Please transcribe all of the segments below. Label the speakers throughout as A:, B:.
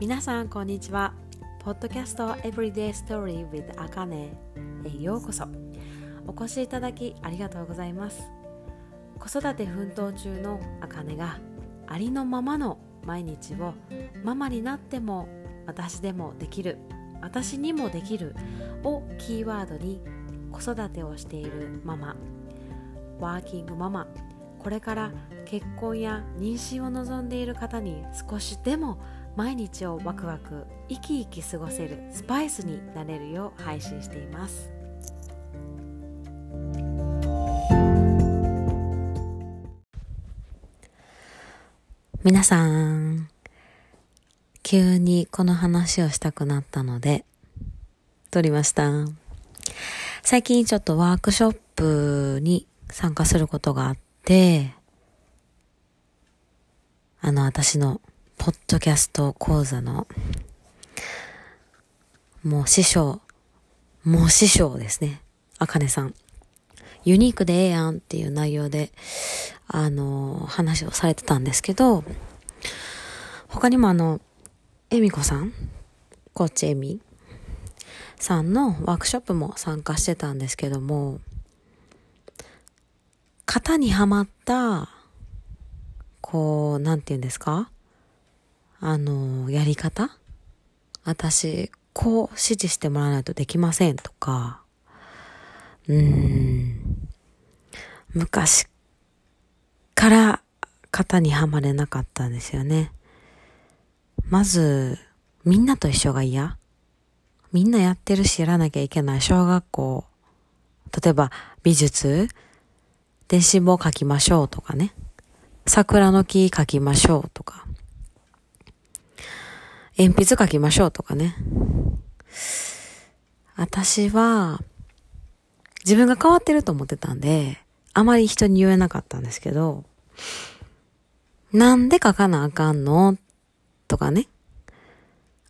A: 皆さんこんにちは。ポッドキャスト Everyday Story with あかねへようこそ。お越しいただきありがとうございます。子育て奮闘中のあかねがありのままの毎日をママになっても私でもできる私にもできるをキーワードに子育てをしているママ。ワーキングママ。これから結婚や妊娠を望んでいる方に少しでも毎日をワクワク生き生き過ごせるスパイスになれるよう配信しています。皆さん急にこの話をしたくなったので撮りました。最近ちょっとワークショップに参加することがあってあの私のポッドキャスト講座の、もう師匠、もう師匠ですね。あかねさん。ユニークでええやんっていう内容で、あの、話をされてたんですけど、他にもあの、えみこさん、コーチえみさんのワークショップも参加してたんですけども、型にはまった、こう、なんて言うんですか？あの、やり方？私、こう指示してもらわないとできませんとか、うーん、昔から型にはまれなかったんですよね。まず、みんなと一緒が嫌。みんなやってるしやらなきゃいけない。小学校、例えば美術、電子簿書きましょうとかね。桜の木書きましょうとか。鉛筆書きましょうとかね。私は、自分が変わってると思ってたんで、あまり人に言えなかったんですけど、なんで書かなあかんのとかね。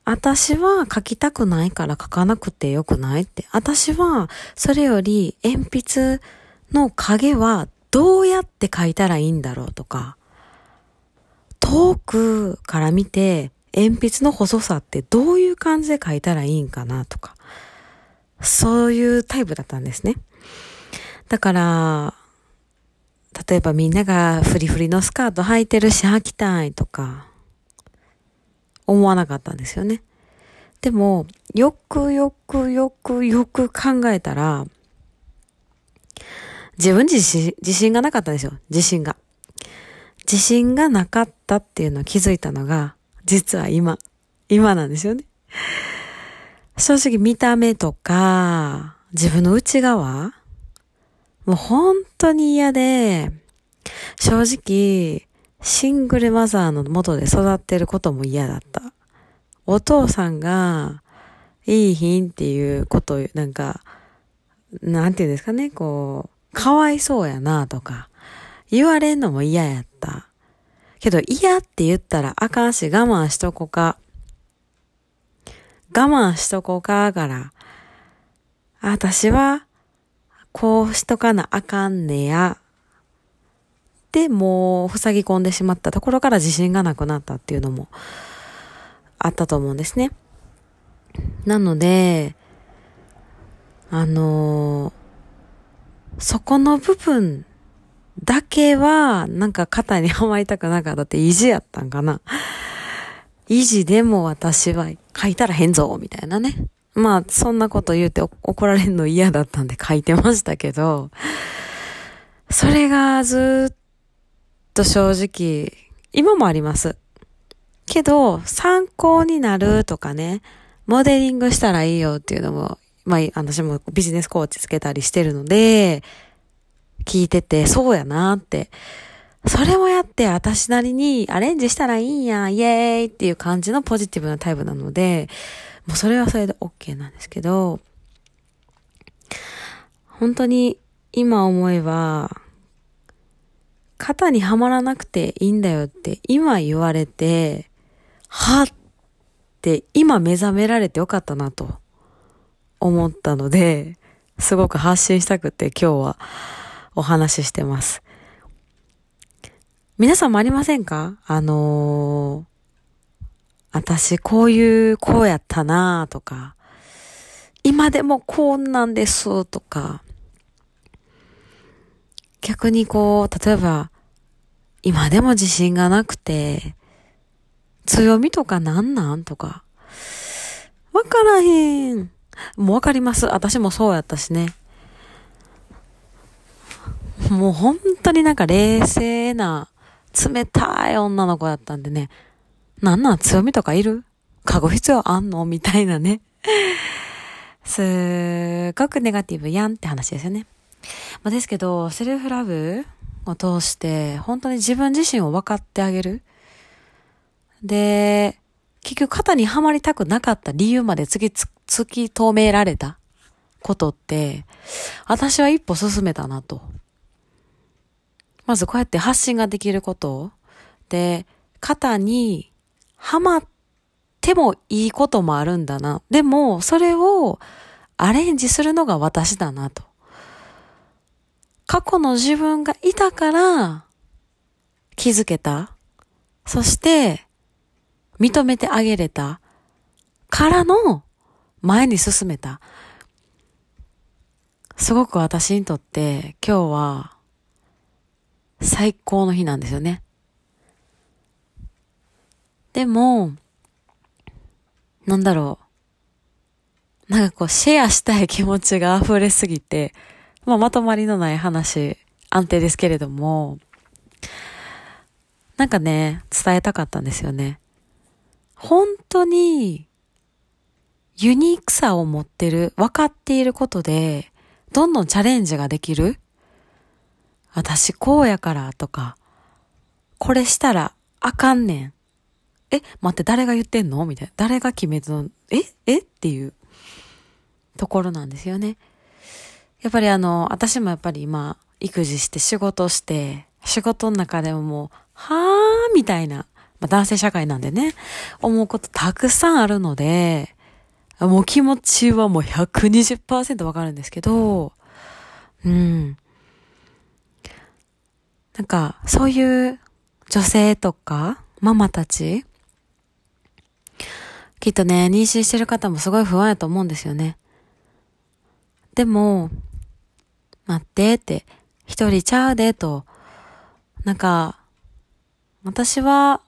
A: 私は書きたくないから書かなくてよくないって。私は、それより鉛筆の影はどうやって書いたらいいんだろうとか、遠くから見て鉛筆の細さってどういう感じで書いたらいいんかなとか、そういうタイプだったんですね。だから、例えばみんながフリフリのスカート履いてるし履きたいとか、思わなかったんですよね。でも、よくよくよくよく考えたら、自分自身、自信がなかったんですよ。自信が。自信がなかったっていうのを気づいたのが、実は今、今なんですよね。正直見た目とか、自分の内側、もう本当に嫌で、正直、シングルマザーの元で育ってることも嫌だった。お父さんが、いい品っていうことを、なんか、なんていうんですかね、こう、かわいそうやなとか、言われんのも嫌やった。けど嫌って言ったらあかんし我慢しとこか。我慢しとこかから、私はこうしとかなあかんねや。で、もう塞ぎ込んでしまったところから自信がなくなったっていうのもあったと思うんですね。なので、あのー、そこの部分だけは、なんか肩にはまりたくなかったって意地やったんかな。意地でも私は書いたら変ぞ、みたいなね。まあ、そんなこと言うて怒られんの嫌だったんで書いてましたけど、それがずっと正直、今もあります。けど、参考になるとかね、モデリングしたらいいよっていうのも、まあ、私もビジネスコーチつけたりしてるので、聞いてて、そうやなって。それをやって私なりにアレンジしたらいいんや、イエーイっていう感じのポジティブなタイプなので、もうそれはそれで OK なんですけど、本当に今思えば、肩にはまらなくていいんだよって今言われて、はって今目覚められてよかったなと思ったので、すごく発信したくて今日はお話ししてます。皆さんもありませんか？あのー、私こういうこうやったなとか、今でもこんなんですとか、逆にこう、例えば、今でも自信がなくて、強みとかなんなんとか、わからへん。もうわかります。私もそうやったしね。もう本当になんか冷静な、冷たい女の子だったんでね、なんなん強みとかいる？かご必要あんの？みたいなね。すっごくネガティブやんって話ですよね。まあ、ですけど、セルフラブを通して、本当に自分自身を分かってあげる。で、結局肩にはまりたくなかった理由まで突き、突き止められたことって、私は一歩進めたなと。まずこうやって発信ができることで、肩にはまってもいいこともあるんだな。でも、それをアレンジするのが私だなと。過去の自分がいたから気づけた。そして、認めてあげれた。からの前に進めた。すごく私にとって今日は最高の日なんですよね。でも、なんだろう。なんかこう、シェアしたい気持ちが溢れすぎて、まあ、まとまりのない話、安定ですけれども、なんかね、伝えたかったんですよね。本当に、ユニークさを持ってる、分かっていることで、どんどんチャレンジができる私こうやからとか、これしたらあかんねん。え、待って、誰が言ってんの？みたいな。誰が決めたの？え？え？っていうところなんですよね。やっぱりあの、私もやっぱり今、育児して仕事して、仕事の中でももう、はーみたいな、まあ男性社会なんでね、思うことたくさんあるので、もう気持ちはもう120%わかるんですけど、うん。なんか、そういう女性とか、ママたち、きっとね、妊娠してる方もすごい不安やと思うんですよね。でも、待ってって、一人ちゃうでと、なんか、私は、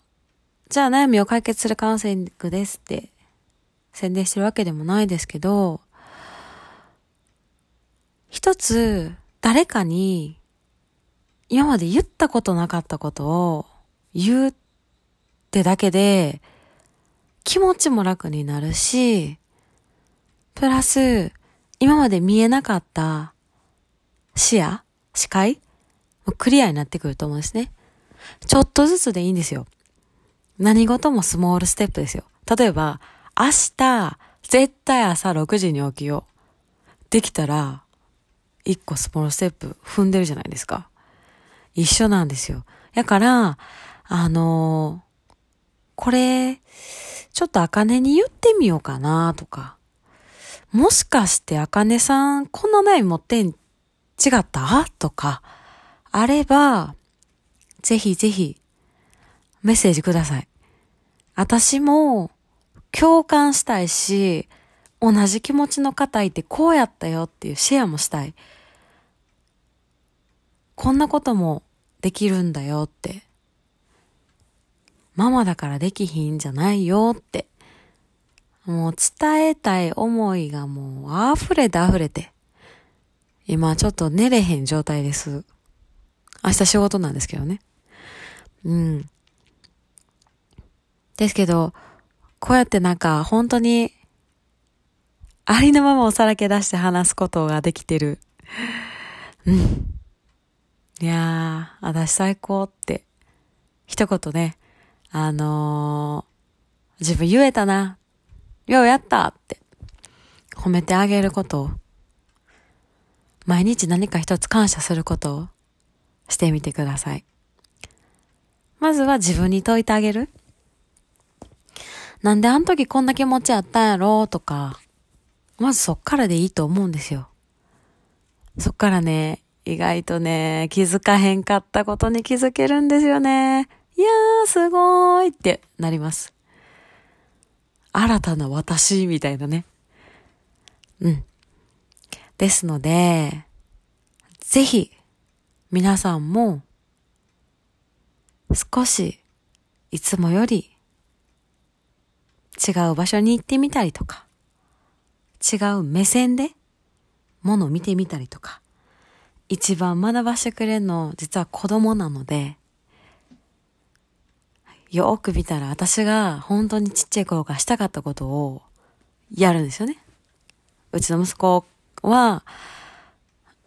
A: じゃあ悩みを解決するカウンセリングですって宣伝してるわけでもないですけど、一つ誰かに今まで言ったことなかったことを言うってだけで気持ちも楽になるし、プラス今まで見えなかった視野視界クリアになってくると思うんですね。ちょっとずつでいいんですよ。何事もスモールステップですよ。例えば、明日、絶対朝6時に起きよう。できたら、一個スモールステップ踏んでるじゃないですか。一緒なんですよ。だから、あのー、これ、ちょっとあかねに言ってみようかなとか。もしかしてあかねさん、こんな悩み持ってん、違った？とか、あれば、ぜひぜひ、メッセージください。私も、共感したいし、同じ気持ちの方いてこうやったよっていうシェアもしたい。こんなこともできるんだよって。ママだからできひんじゃないよって。もう伝えたい思いがもう溢れて溢れて。今ちょっと寝れへん状態です。明日仕事なんですけどね。うん。ですけど、こうやってなんか本当にありのままをさらけ出して話すことができてる。うん。いやー、私最高って、一言ね、あのー、自分言えたな、ようやったって、褒めてあげることを、毎日何か一つ感謝することをしてみてください。まずは自分に問いてあげる。なんであの時こんな気持ちあったんやろうとか、まずそっからでいいと思うんですよ。そっからね、意外とね、気づかへんかったことに気づけるんですよね。いやー、すごーいってなります。新たな私みたいなね。うん。ですので、ぜひ、皆さんも、少し、いつもより、違う場所に行ってみたりとか、違う目線で、ものを見てみたりとか、一番学ばしてくれるの、実は子供なので、よく見たら私が本当にちっちゃい頃からしたかったことをやるんですよね。うちの息子は、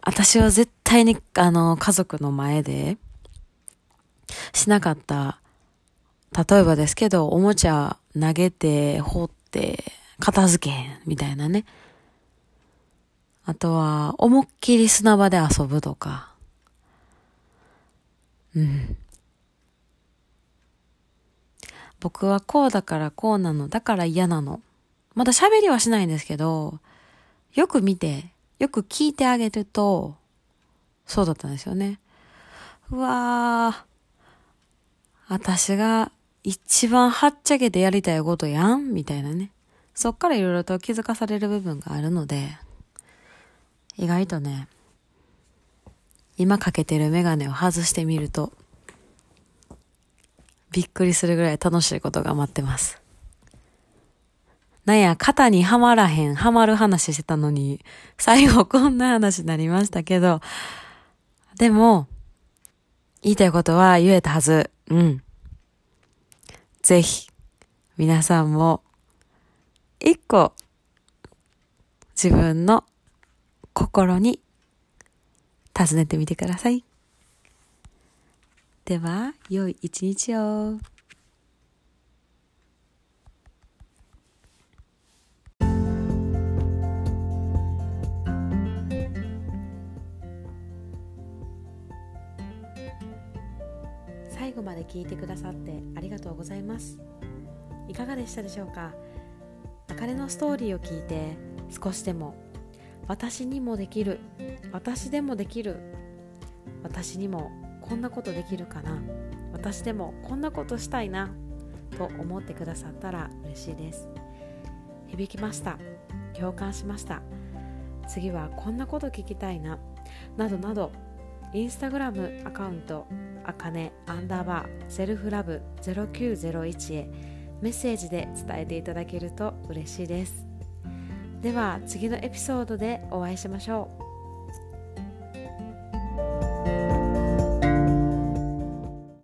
A: 私は絶対に、あの、家族の前でしなかった、例えばですけど、おもちゃ投げて、掘って、片付けへん、みたいなね。あとは、思いっきり砂場で遊ぶとか。うん。僕はこうだからこうなの、だから嫌なの。まだ喋りはしないんですけど、よく見て、よく聞いてあげると、そうだったんですよね。うわぁ、私が一番はっちゃけてやりたいことやん？みたいなね。そっからいろいろと気づかされる部分があるので、意外とね、今かけてるメガネを外してみると、びっくりするぐらい楽しいことが待ってます。なんや、肩にはまらへん、はまる話してたのに、最後こんな話になりましたけど、でも、言いたいことは言えたはず。うん。ぜひ、皆さんも、一個、自分の心に尋ねてみてください。では、良い一日を。最後まで聞いてくださってありがとうございますいかがでしたでしょうか？あかねのストーリーを聞いて少しでも私にもできる。私でもできる。私にもこんなことできるかな。私でもこんなことしたいな。と思ってくださったら嬉しいです。響きました。共感しました。次はこんなこと聞きたいな。などなど。インスタグラムアカウント。あかね。アンダーバー。セルフラブ。0901へ。メッセージで伝えていただけると嬉しいです。では次のエピソードでお会いしましょう。